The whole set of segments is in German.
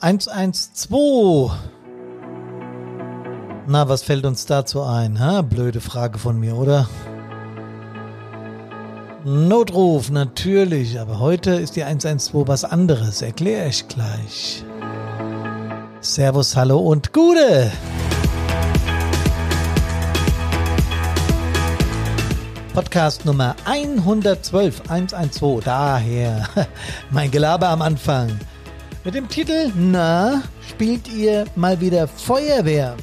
112. Na, was fällt uns dazu ein? Ha? Blöde Frage von mir, oder? Notruf, natürlich, aber heute ist die 112 was anderes, erkläre ich gleich. Servus, hallo und Gute! Podcast Nummer 112, 112, daher mein Gelaber am Anfang. Mit dem Titel Na, spielt ihr mal wieder Feuerwehr?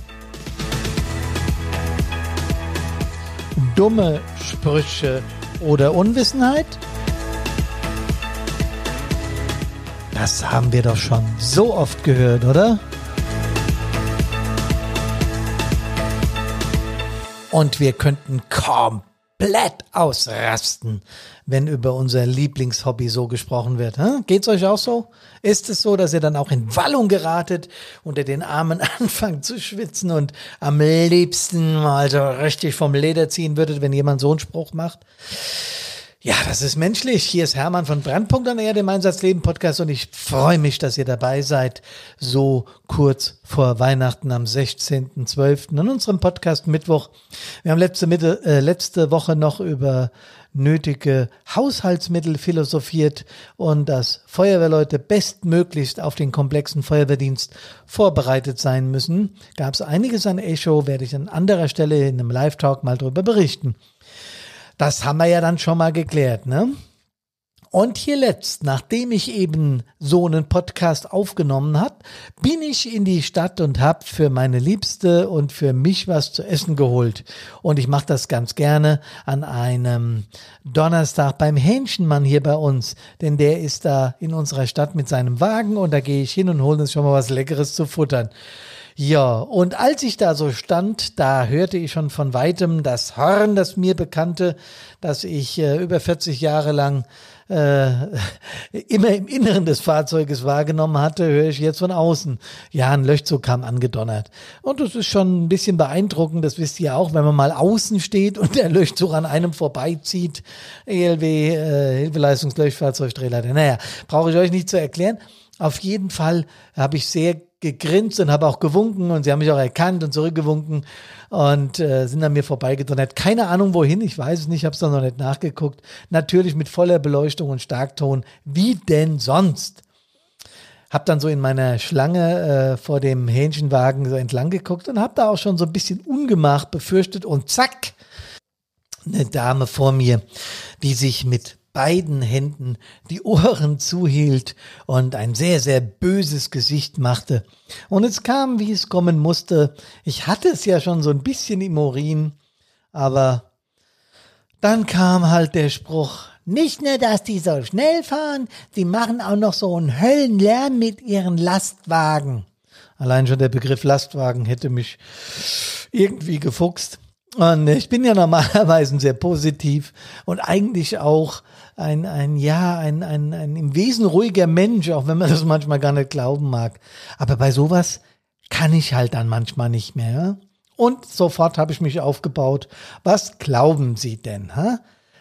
Dumme Sprüche oder Unwissenheit? Das haben wir doch schon so oft gehört, oder? Und wir könnten komplett komplett ausrasten, wenn über unser Lieblingshobby so gesprochen wird. Hm? Geht's euch auch so? Ist es so, dass ihr dann auch in Wallung geratet, unter den Armen anfangt zu schwitzen und am liebsten mal so richtig vom Leder ziehen würdet, wenn jemand so einen Spruch macht? Ja, das ist menschlich. Hier ist Hermann von Brandpunkt an Erde, dem Einsatzleben Podcast und ich freue mich, dass ihr dabei seid, so kurz vor Weihnachten am 16.12. in unserem Podcast Mittwoch. Wir haben letzte, Mitte, äh, letzte Woche noch über nötige Haushaltsmittel philosophiert und dass Feuerwehrleute bestmöglichst auf den komplexen Feuerwehrdienst vorbereitet sein müssen. Gab es einiges an Echo, werde ich an anderer Stelle in einem Live-Talk mal drüber berichten. Das haben wir ja dann schon mal geklärt, ne? Und hier letzt, nachdem ich eben so einen Podcast aufgenommen hat, bin ich in die Stadt und habe für meine Liebste und für mich was zu essen geholt. Und ich mache das ganz gerne an einem Donnerstag beim Hähnchenmann hier bei uns, denn der ist da in unserer Stadt mit seinem Wagen und da gehe ich hin und hole uns schon mal was Leckeres zu futtern. Ja, und als ich da so stand, da hörte ich schon von weitem das Horn, das mir bekannte, das ich äh, über 40 Jahre lang äh, immer im Inneren des Fahrzeuges wahrgenommen hatte, höre ich jetzt von außen. Ja, ein Löchzug kam angedonnert. Und das ist schon ein bisschen beeindruckend, das wisst ihr auch, wenn man mal außen steht und der Löchzug an einem vorbeizieht. ELW, äh, Hilfeleistungslöschfahrzeugdrehleiter. Naja, brauche ich euch nicht zu erklären. Auf jeden Fall habe ich sehr gegrinst und habe auch gewunken und sie haben mich auch erkannt und zurückgewunken und äh, sind an mir vorbeigedonnert. Keine Ahnung wohin, ich weiß es nicht, habe es noch nicht nachgeguckt. Natürlich mit voller Beleuchtung und Starkton, wie denn sonst? Hab dann so in meiner Schlange äh, vor dem Hähnchenwagen so entlang geguckt und hab da auch schon so ein bisschen Ungemach befürchtet und zack, eine Dame vor mir, die sich mit beiden Händen die Ohren zuhielt und ein sehr, sehr böses Gesicht machte. Und es kam, wie es kommen musste. Ich hatte es ja schon so ein bisschen im Urin, aber dann kam halt der Spruch, nicht nur, dass die so schnell fahren, die machen auch noch so einen Höllenlärm mit ihren Lastwagen. Allein schon der Begriff Lastwagen hätte mich irgendwie gefuchst. Und ich bin ja normalerweise sehr positiv und eigentlich auch ein, ein, ja, ein, ein, ein im Wesen ruhiger Mensch, auch wenn man das manchmal gar nicht glauben mag. Aber bei sowas kann ich halt dann manchmal nicht mehr. Und sofort habe ich mich aufgebaut. Was glauben Sie denn, ha?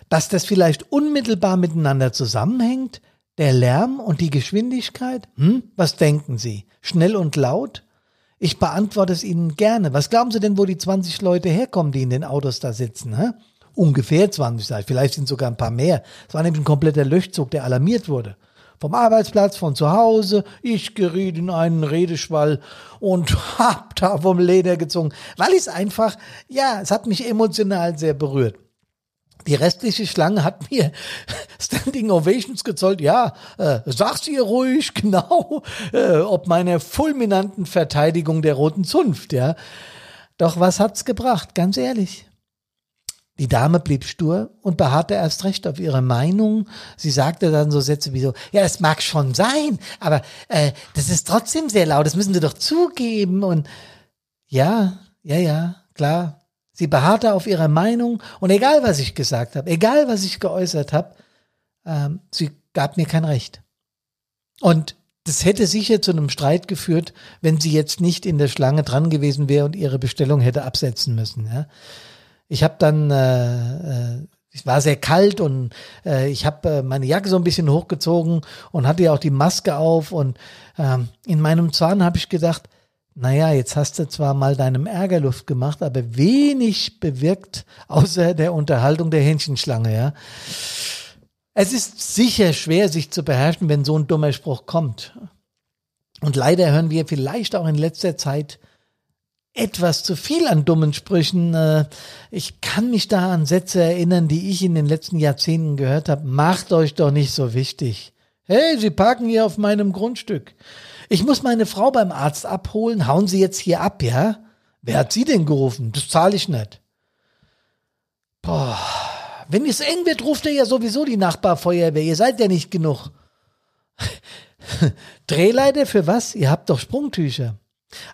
dass das vielleicht unmittelbar miteinander zusammenhängt? Der Lärm und die Geschwindigkeit? Hm? Was denken Sie? Schnell und laut? Ich beantworte es Ihnen gerne. Was glauben Sie denn, wo die 20 Leute herkommen, die in den Autos da sitzen? Hä? ungefähr 20 sein, vielleicht sind sogar ein paar mehr. Es war nämlich ein kompletter Löschzug, der alarmiert wurde. Vom Arbeitsplatz, von zu Hause, ich geriet in einen Redeschwall und hab da vom Leder gezogen, weil es einfach, ja, es hat mich emotional sehr berührt. Die restliche Schlange hat mir Standing Ovations gezollt. Ja, äh, sag's ihr ruhig genau, äh, ob meiner fulminanten Verteidigung der roten Zunft, ja. Doch was hat's gebracht, ganz ehrlich? Die Dame blieb stur und beharrte erst recht auf ihre Meinung. Sie sagte dann so Sätze wie so, ja, es mag schon sein, aber äh, das ist trotzdem sehr laut, das müssen Sie doch zugeben. Und ja, ja, ja, klar. Sie beharrte auf ihrer Meinung und egal, was ich gesagt habe, egal, was ich geäußert habe, ähm, sie gab mir kein Recht. Und das hätte sicher zu einem Streit geführt, wenn sie jetzt nicht in der Schlange dran gewesen wäre und ihre Bestellung hätte absetzen müssen. Ja. Ich habe dann äh, äh, es war sehr kalt und äh, ich habe äh, meine Jacke so ein bisschen hochgezogen und hatte ja auch die Maske auf und ähm, in meinem Zahn habe ich gedacht, naja, jetzt hast du zwar mal deinem Ärger Luft gemacht, aber wenig bewirkt außer der Unterhaltung der Hähnchenschlange, ja. Es ist sicher schwer, sich zu beherrschen, wenn so ein dummer Spruch kommt. Und leider hören wir vielleicht auch in letzter Zeit etwas zu viel an dummen Sprüchen. Äh, ich kann mich da an Sätze erinnern, die ich in den letzten Jahrzehnten gehört habe. Macht euch doch nicht so wichtig. Hey, Sie parken hier auf meinem Grundstück. Ich muss meine Frau beim Arzt abholen. Hauen Sie jetzt hier ab, ja? Wer hat Sie denn gerufen? Das zahle ich nicht. Boah. Wenn es eng wird, ruft er ja sowieso die Nachbarfeuerwehr. Ihr seid ja nicht genug. Drehleiter für was? Ihr habt doch Sprungtücher.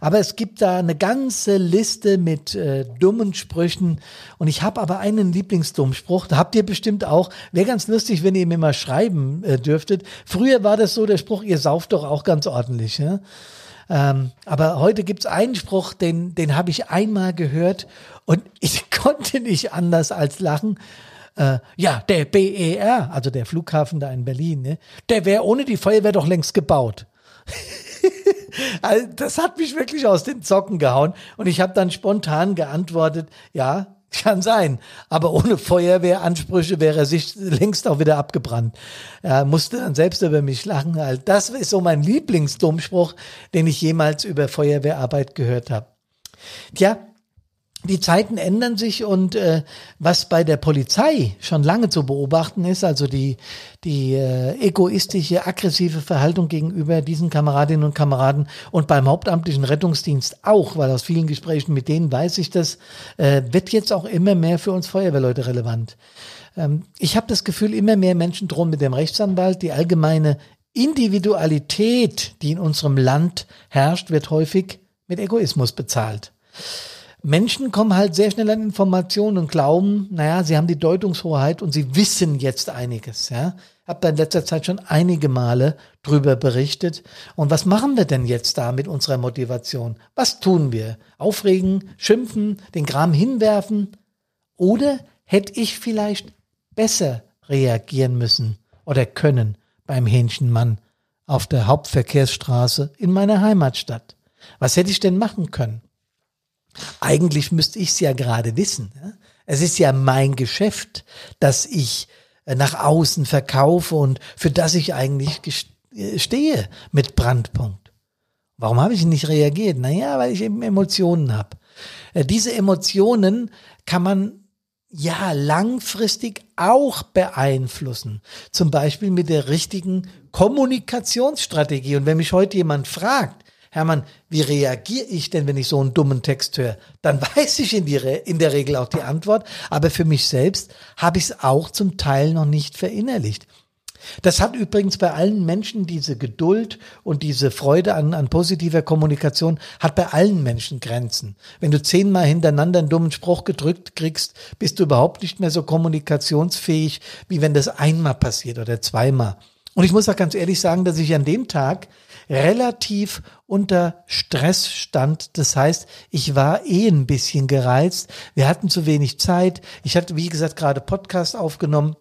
Aber es gibt da eine ganze Liste mit äh, dummen Sprüchen. Und ich habe aber einen Lieblingsdummspruch. Da habt ihr bestimmt auch. Wäre ganz lustig, wenn ihr mir mal schreiben äh, dürftet. Früher war das so der Spruch, ihr sauft doch auch ganz ordentlich. Ja? Ähm, aber heute gibt's einen Spruch, den, den habe ich einmal gehört und ich konnte nicht anders als lachen. Äh, ja, der BER, also der Flughafen da in Berlin, ne, der wäre ohne die Feuerwehr doch längst gebaut. also das hat mich wirklich aus den Zocken gehauen und ich habe dann spontan geantwortet, ja, kann sein, aber ohne Feuerwehransprüche wäre er sich längst auch wieder abgebrannt. Er musste dann selbst über mich lachen. Also das ist so mein Lieblingsdummspruch, den ich jemals über Feuerwehrarbeit gehört habe. Tja, die Zeiten ändern sich und äh, was bei der Polizei schon lange zu beobachten ist, also die, die äh, egoistische, aggressive Verhaltung gegenüber diesen Kameradinnen und Kameraden und beim hauptamtlichen Rettungsdienst auch, weil aus vielen Gesprächen mit denen weiß ich das, äh, wird jetzt auch immer mehr für uns Feuerwehrleute relevant. Ähm, ich habe das Gefühl, immer mehr Menschen drohen mit dem Rechtsanwalt. Die allgemeine Individualität, die in unserem Land herrscht, wird häufig mit Egoismus bezahlt. Menschen kommen halt sehr schnell an Informationen und glauben, naja, sie haben die Deutungshoheit und sie wissen jetzt einiges, ja. Hab da in letzter Zeit schon einige Male drüber berichtet. Und was machen wir denn jetzt da mit unserer Motivation? Was tun wir? Aufregen, schimpfen, den Kram hinwerfen? Oder hätte ich vielleicht besser reagieren müssen oder können beim Hähnchenmann auf der Hauptverkehrsstraße in meiner Heimatstadt? Was hätte ich denn machen können? Eigentlich müsste ich es ja gerade wissen. Es ist ja mein Geschäft, dass ich äh, nach außen verkaufe und für das ich eigentlich äh, stehe mit Brandpunkt. Warum habe ich nicht reagiert? Naja, weil ich eben Emotionen habe. Äh, diese Emotionen kann man ja langfristig auch beeinflussen. Zum Beispiel mit der richtigen Kommunikationsstrategie. Und wenn mich heute jemand fragt, Hermann, wie reagiere ich denn, wenn ich so einen dummen Text höre? Dann weiß ich in, die, in der Regel auch die Antwort, aber für mich selbst habe ich es auch zum Teil noch nicht verinnerlicht. Das hat übrigens bei allen Menschen diese Geduld und diese Freude an, an positiver Kommunikation, hat bei allen Menschen Grenzen. Wenn du zehnmal hintereinander einen dummen Spruch gedrückt kriegst, bist du überhaupt nicht mehr so kommunikationsfähig, wie wenn das einmal passiert oder zweimal. Und ich muss auch ganz ehrlich sagen, dass ich an dem Tag relativ unter Stress stand. Das heißt, ich war eh ein bisschen gereizt. Wir hatten zu wenig Zeit. Ich hatte, wie gesagt, gerade Podcast aufgenommen.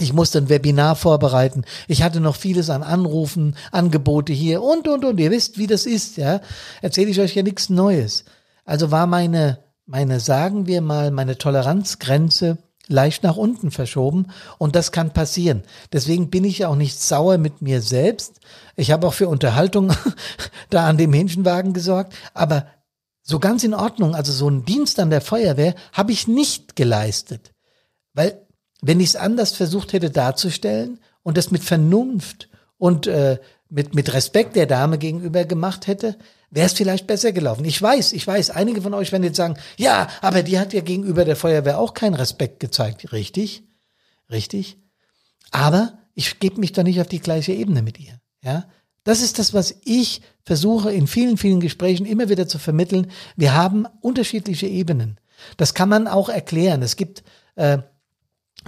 Ich musste ein Webinar vorbereiten. Ich hatte noch vieles an Anrufen, Angebote hier und, und, und. Ihr wisst, wie das ist, ja. Erzähle ich euch ja nichts Neues. Also war meine, meine, sagen wir mal, meine Toleranzgrenze leicht nach unten verschoben und das kann passieren. Deswegen bin ich auch nicht sauer mit mir selbst. Ich habe auch für Unterhaltung da an dem Hähnchenwagen gesorgt, aber so ganz in Ordnung, also so einen Dienst an der Feuerwehr habe ich nicht geleistet. Weil wenn ich es anders versucht hätte darzustellen und das mit Vernunft und äh, mit, mit Respekt der Dame gegenüber gemacht hätte, wäre es vielleicht besser gelaufen. Ich weiß, ich weiß, einige von euch werden jetzt sagen, ja, aber die hat ja gegenüber der Feuerwehr auch keinen Respekt gezeigt. Richtig, richtig. Aber ich gebe mich doch nicht auf die gleiche Ebene mit ihr. Ja, das ist das, was ich versuche in vielen, vielen Gesprächen immer wieder zu vermitteln. Wir haben unterschiedliche Ebenen. Das kann man auch erklären. Es gibt äh,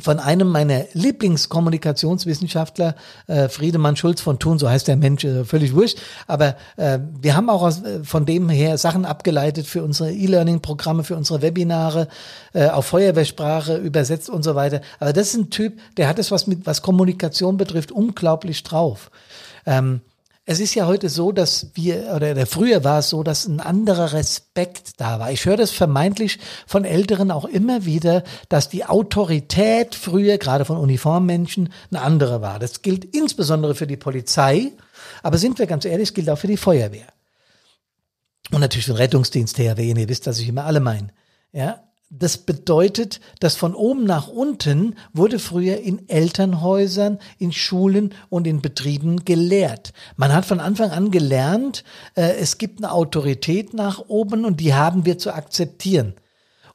von einem meiner Lieblingskommunikationswissenschaftler, äh, Friedemann Schulz von Thun, so heißt der Mensch, äh, völlig wurscht. Aber äh, wir haben auch aus, äh, von dem her Sachen abgeleitet für unsere E-Learning-Programme, für unsere Webinare, äh, auf Feuerwehrsprache übersetzt und so weiter. Aber das ist ein Typ, der hat es was mit, was Kommunikation betrifft, unglaublich drauf. Ähm, es ist ja heute so, dass wir, oder der früher war es so, dass ein anderer Respekt da war. Ich höre das vermeintlich von Älteren auch immer wieder, dass die Autorität früher, gerade von Uniformmenschen, eine andere war. Das gilt insbesondere für die Polizei, aber sind wir ganz ehrlich, gilt auch für die Feuerwehr. Und natürlich für den Rettungsdienst, THW, ihr wisst, dass ich immer alle meine. Ja, das bedeutet, dass von oben nach unten wurde früher in Elternhäusern, in Schulen und in Betrieben gelehrt. Man hat von Anfang an gelernt, äh, es gibt eine Autorität nach oben und die haben wir zu akzeptieren.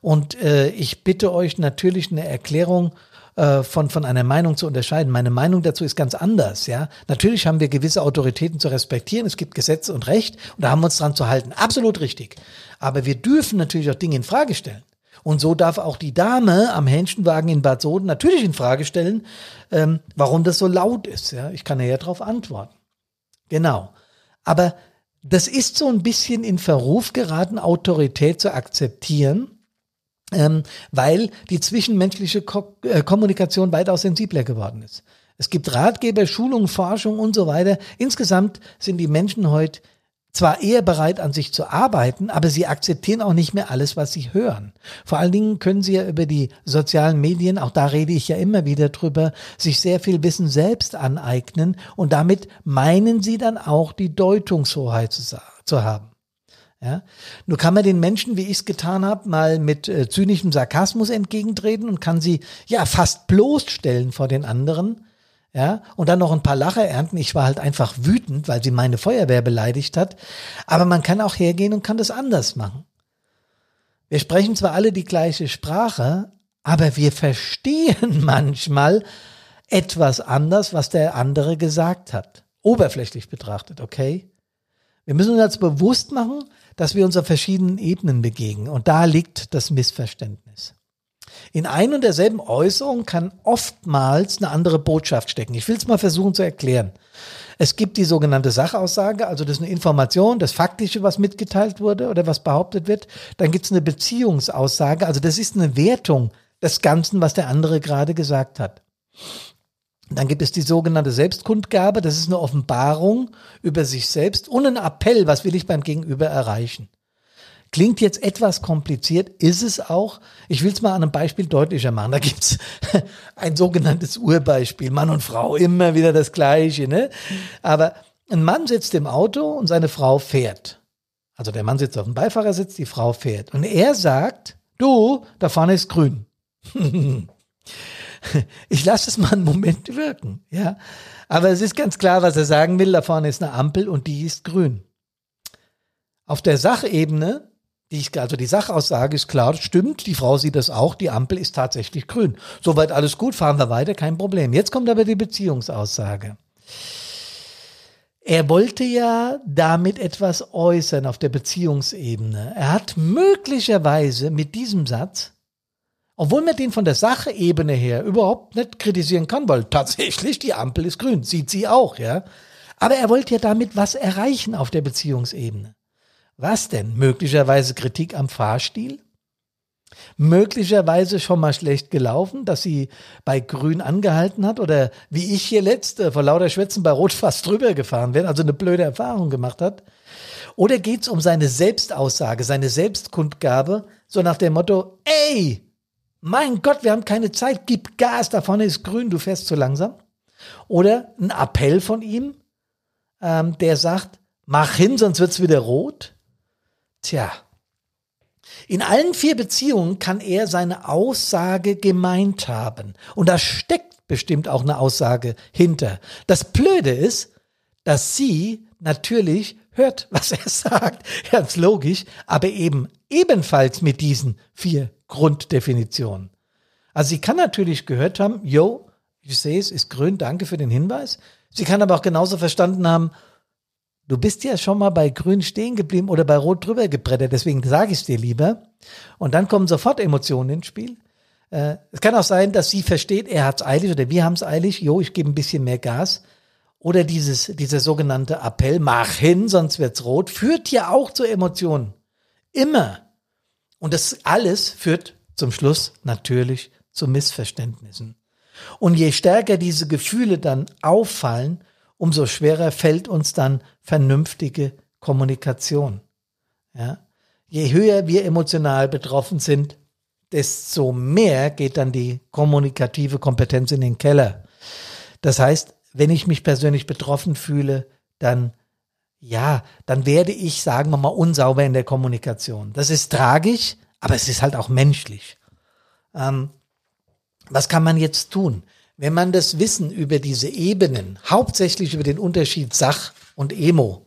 Und äh, ich bitte euch natürlich eine Erklärung äh, von, von einer Meinung zu unterscheiden. Meine Meinung dazu ist ganz anders, ja. Natürlich haben wir gewisse Autoritäten zu respektieren. Es gibt Gesetze und Recht und da haben wir uns dran zu halten. Absolut richtig. Aber wir dürfen natürlich auch Dinge in Frage stellen. Und so darf auch die Dame am Hähnchenwagen in Bad Soden natürlich in Frage stellen, ähm, warum das so laut ist. Ja, ich kann ja darauf antworten. Genau. Aber das ist so ein bisschen in Verruf geraten, Autorität zu akzeptieren, ähm, weil die zwischenmenschliche Ko äh, Kommunikation weitaus sensibler geworden ist. Es gibt Ratgeber, Schulung, Forschung und so weiter. Insgesamt sind die Menschen heute zwar eher bereit, an sich zu arbeiten, aber sie akzeptieren auch nicht mehr alles, was sie hören. Vor allen Dingen können sie ja über die sozialen Medien, auch da rede ich ja immer wieder drüber, sich sehr viel Wissen selbst aneignen und damit meinen sie dann auch die Deutungshoheit zu, zu haben. Ja? Nur kann man den Menschen, wie ich es getan habe, mal mit äh, zynischem Sarkasmus entgegentreten und kann sie ja fast bloßstellen vor den anderen ja, und dann noch ein paar Lacher ernten. Ich war halt einfach wütend, weil sie meine Feuerwehr beleidigt hat. Aber man kann auch hergehen und kann das anders machen. Wir sprechen zwar alle die gleiche Sprache, aber wir verstehen manchmal etwas anders, was der andere gesagt hat. Oberflächlich betrachtet, okay? Wir müssen uns jetzt bewusst machen, dass wir uns auf verschiedenen Ebenen begegnen. Und da liegt das Missverständnis. In ein und derselben Äußerung kann oftmals eine andere Botschaft stecken. Ich will es mal versuchen zu erklären. Es gibt die sogenannte Sachaussage, also das ist eine Information, das Faktische, was mitgeteilt wurde oder was behauptet wird. Dann gibt es eine Beziehungsaussage, also das ist eine Wertung des Ganzen, was der andere gerade gesagt hat. Dann gibt es die sogenannte Selbstkundgabe, das ist eine Offenbarung über sich selbst und ein Appell, was will ich beim Gegenüber erreichen. Klingt jetzt etwas kompliziert, ist es auch. Ich will es mal an einem Beispiel deutlicher machen. Da gibt's ein sogenanntes Urbeispiel. Mann und Frau, immer wieder das Gleiche. Ne? Aber ein Mann sitzt im Auto und seine Frau fährt. Also der Mann sitzt auf dem Beifahrersitz, die Frau fährt. Und er sagt, du, da vorne ist grün. ich lasse es mal einen Moment wirken, ja. Aber es ist ganz klar, was er sagen will. Da vorne ist eine Ampel und die ist grün. Auf der Sachebene die, also die Sachaussage ist klar, stimmt, die Frau sieht das auch, die Ampel ist tatsächlich grün. Soweit alles gut, fahren wir weiter, kein Problem. Jetzt kommt aber die Beziehungsaussage. Er wollte ja damit etwas äußern auf der Beziehungsebene. Er hat möglicherweise mit diesem Satz, obwohl man den von der Sachebene her überhaupt nicht kritisieren kann, weil tatsächlich die Ampel ist grün, sieht sie auch, ja. Aber er wollte ja damit was erreichen auf der Beziehungsebene. Was denn? Möglicherweise Kritik am Fahrstil? Möglicherweise schon mal schlecht gelaufen, dass sie bei Grün angehalten hat oder wie ich hier letzte vor lauter Schwätzen bei Rot fast drüber gefahren bin, also eine blöde Erfahrung gemacht hat. Oder geht es um seine Selbstaussage, seine Selbstkundgabe, so nach dem Motto, ey, mein Gott, wir haben keine Zeit, gib Gas, da vorne ist grün, du fährst zu langsam. Oder ein Appell von ihm, ähm, der sagt, mach hin, sonst wird's wieder rot. Tja. In allen vier Beziehungen kann er seine Aussage gemeint haben. Und da steckt bestimmt auch eine Aussage hinter. Das Blöde ist, dass sie natürlich hört, was er sagt. Ganz logisch, aber eben ebenfalls mit diesen vier Grunddefinitionen. Also sie kann natürlich gehört haben, yo, ich sehe es, ist grün, danke für den Hinweis. Sie kann aber auch genauso verstanden haben, Du bist ja schon mal bei grün stehen geblieben oder bei rot drüber gebrettert, deswegen sage ich es dir lieber. Und dann kommen sofort Emotionen ins Spiel. Äh, es kann auch sein, dass sie versteht, er hat's eilig oder wir haben's eilig. Jo, ich gebe ein bisschen mehr Gas. Oder dieses, dieser sogenannte Appell, mach hin, sonst wird's rot, führt ja auch zu Emotionen. Immer. Und das alles führt zum Schluss natürlich zu Missverständnissen. Und je stärker diese Gefühle dann auffallen, umso schwerer fällt uns dann vernünftige Kommunikation. Ja? Je höher wir emotional betroffen sind, desto mehr geht dann die kommunikative Kompetenz in den Keller. Das heißt, wenn ich mich persönlich betroffen fühle, dann ja, dann werde ich, sagen wir mal, unsauber in der Kommunikation. Das ist tragisch, aber es ist halt auch menschlich. Ähm, was kann man jetzt tun? Wenn man das Wissen über diese Ebenen, hauptsächlich über den Unterschied Sach und Emo,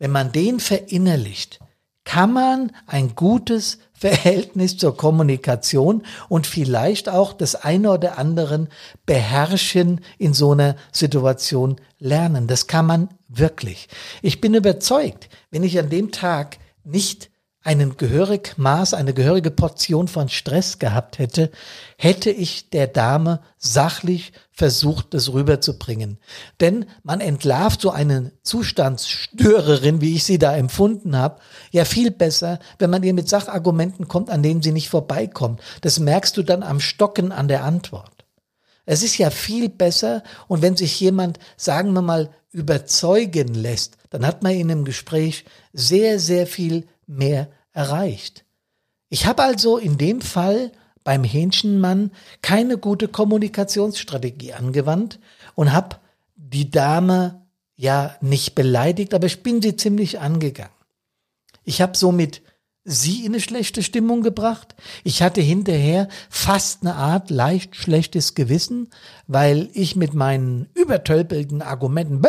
wenn man den verinnerlicht, kann man ein gutes Verhältnis zur Kommunikation und vielleicht auch das eine oder anderen beherrschen in so einer Situation lernen. Das kann man wirklich. Ich bin überzeugt, wenn ich an dem Tag nicht einen gehörig Maß, eine gehörige Portion von Stress gehabt hätte, hätte ich der Dame sachlich versucht, das rüberzubringen. Denn man entlarvt so eine Zustandsstörerin, wie ich sie da empfunden habe, ja viel besser, wenn man ihr mit Sachargumenten kommt, an denen sie nicht vorbeikommt. Das merkst du dann am Stocken an der Antwort. Es ist ja viel besser und wenn sich jemand, sagen wir mal, überzeugen lässt, dann hat man in einem Gespräch sehr, sehr viel mehr erreicht. Ich habe also in dem Fall beim Hähnchenmann keine gute Kommunikationsstrategie angewandt und habe die Dame ja nicht beleidigt, aber ich bin sie ziemlich angegangen. Ich habe somit sie in eine schlechte Stimmung gebracht. Ich hatte hinterher fast eine Art leicht schlechtes Gewissen, weil ich mit meinen übertölpelten Argumenten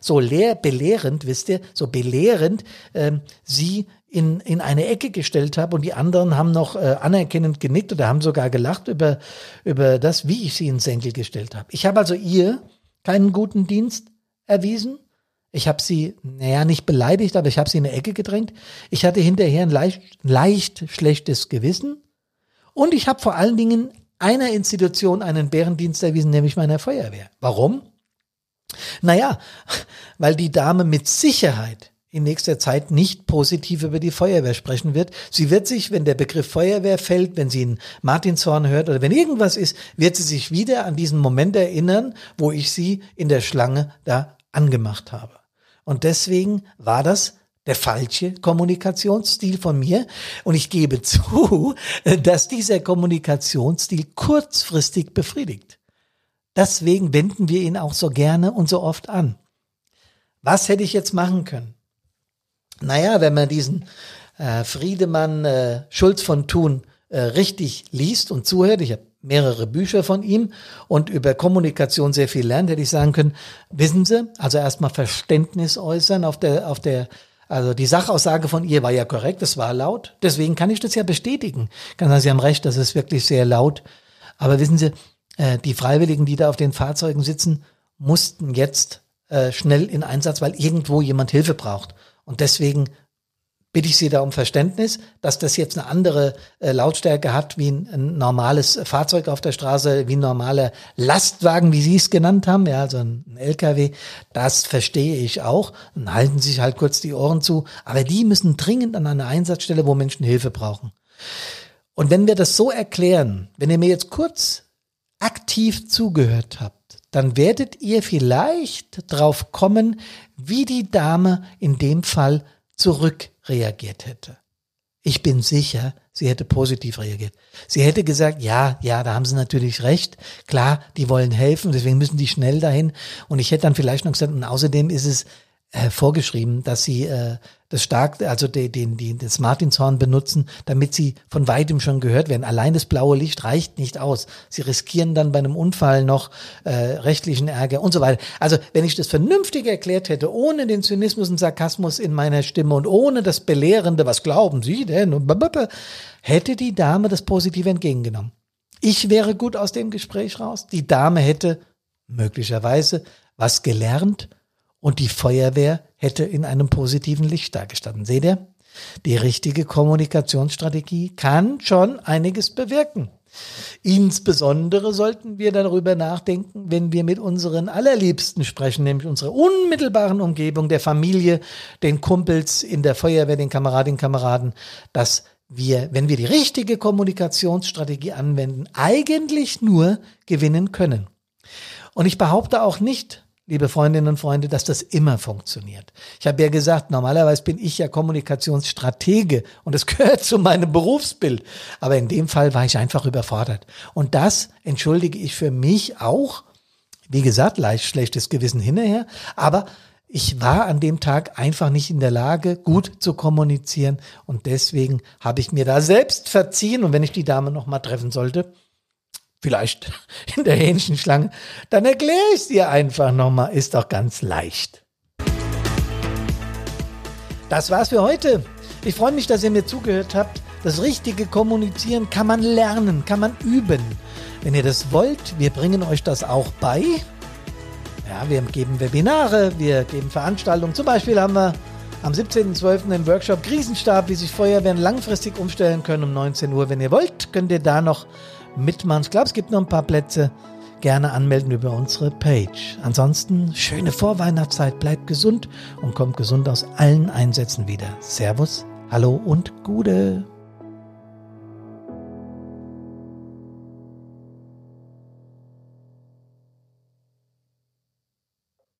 so leer, belehrend, wisst ihr, so belehrend ähm, sie in, in eine Ecke gestellt habe und die anderen haben noch äh, anerkennend genickt oder haben sogar gelacht über, über das, wie ich sie ins Senkel gestellt habe. Ich habe also ihr keinen guten Dienst erwiesen ich habe sie, naja, nicht beleidigt, aber ich habe sie in eine Ecke gedrängt. Ich hatte hinterher ein leicht, leicht schlechtes Gewissen. Und ich habe vor allen Dingen einer Institution einen Bärendienst erwiesen, nämlich meiner Feuerwehr. Warum? Naja, weil die Dame mit Sicherheit in nächster Zeit nicht positiv über die Feuerwehr sprechen wird. Sie wird sich, wenn der Begriff Feuerwehr fällt, wenn sie einen Martinshorn hört oder wenn irgendwas ist, wird sie sich wieder an diesen Moment erinnern, wo ich sie in der Schlange da angemacht habe. Und deswegen war das der falsche Kommunikationsstil von mir. Und ich gebe zu, dass dieser Kommunikationsstil kurzfristig befriedigt. Deswegen wenden wir ihn auch so gerne und so oft an. Was hätte ich jetzt machen können? Naja, wenn man diesen äh, Friedemann äh, Schulz von Thun äh, richtig liest und zuhört, ich habe mehrere Bücher von ihm und über Kommunikation sehr viel lernt, hätte ich sagen können, wissen Sie, also erstmal Verständnis äußern auf der, auf der, also die Sachaussage von ihr war ja korrekt, es war laut, deswegen kann ich das ja bestätigen. Kann sagen, Sie haben recht, das ist wirklich sehr laut. Aber wissen Sie, äh, die Freiwilligen, die da auf den Fahrzeugen sitzen, mussten jetzt äh, schnell in Einsatz, weil irgendwo jemand Hilfe braucht. Und deswegen bitte ich Sie da um Verständnis, dass das jetzt eine andere äh, Lautstärke hat wie ein, ein, normales Fahrzeug auf der Straße, wie ein normaler Lastwagen, wie Sie es genannt haben, ja, also ein, ein LKW. Das verstehe ich auch. Dann halten Sie sich halt kurz die Ohren zu. Aber die müssen dringend an eine Einsatzstelle, wo Menschen Hilfe brauchen. Und wenn wir das so erklären, wenn ihr mir jetzt kurz aktiv zugehört habt, dann werdet ihr vielleicht drauf kommen, wie die Dame in dem Fall zurückreagiert hätte. Ich bin sicher, sie hätte positiv reagiert. Sie hätte gesagt, ja, ja, da haben sie natürlich recht. Klar, die wollen helfen, deswegen müssen die schnell dahin. Und ich hätte dann vielleicht noch gesagt, und außerdem ist es äh, vorgeschrieben, dass sie äh, das stark, also den, den, den, das Martinshorn benutzen, damit sie von weitem schon gehört werden. Allein das blaue Licht reicht nicht aus. Sie riskieren dann bei einem Unfall noch äh, rechtlichen Ärger und so weiter. Also wenn ich das vernünftig erklärt hätte, ohne den Zynismus und Sarkasmus in meiner Stimme und ohne das Belehrende, was glauben Sie denn? hätte die Dame das positiv entgegengenommen. Ich wäre gut aus dem Gespräch raus. Die Dame hätte möglicherweise was gelernt und die Feuerwehr hätte in einem positiven Licht dargestanden. Seht ihr? Die richtige Kommunikationsstrategie kann schon einiges bewirken. Insbesondere sollten wir darüber nachdenken, wenn wir mit unseren Allerliebsten sprechen, nämlich unserer unmittelbaren Umgebung, der Familie, den Kumpels in der Feuerwehr, den Kameradinnen, Kameraden, dass wir, wenn wir die richtige Kommunikationsstrategie anwenden, eigentlich nur gewinnen können. Und ich behaupte auch nicht, liebe Freundinnen und Freunde, dass das immer funktioniert. Ich habe ja gesagt, normalerweise bin ich ja Kommunikationsstratege und es gehört zu meinem Berufsbild. Aber in dem Fall war ich einfach überfordert. Und das entschuldige ich für mich auch. Wie gesagt, leicht schlechtes Gewissen hinterher. Aber ich war an dem Tag einfach nicht in der Lage, gut zu kommunizieren. Und deswegen habe ich mir da selbst verziehen. Und wenn ich die Dame noch mal treffen sollte, vielleicht in der Hähnchenschlange, dann erkläre ich es dir einfach nochmal. Ist doch ganz leicht. Das war's für heute. Ich freue mich, dass ihr mir zugehört habt. Das richtige Kommunizieren kann man lernen, kann man üben. Wenn ihr das wollt, wir bringen euch das auch bei. Ja, wir geben Webinare, wir geben Veranstaltungen. Zum Beispiel haben wir am 17.12. den Workshop Krisenstab, wie sich Feuerwehren langfristig umstellen können um 19 Uhr. Wenn ihr wollt, könnt ihr da noch mitmachen. Ich glaube, es gibt noch ein paar Plätze. Gerne anmelden über unsere Page. Ansonsten schöne Vorweihnachtszeit, bleibt gesund und kommt gesund aus allen Einsätzen wieder. Servus, hallo und Gude.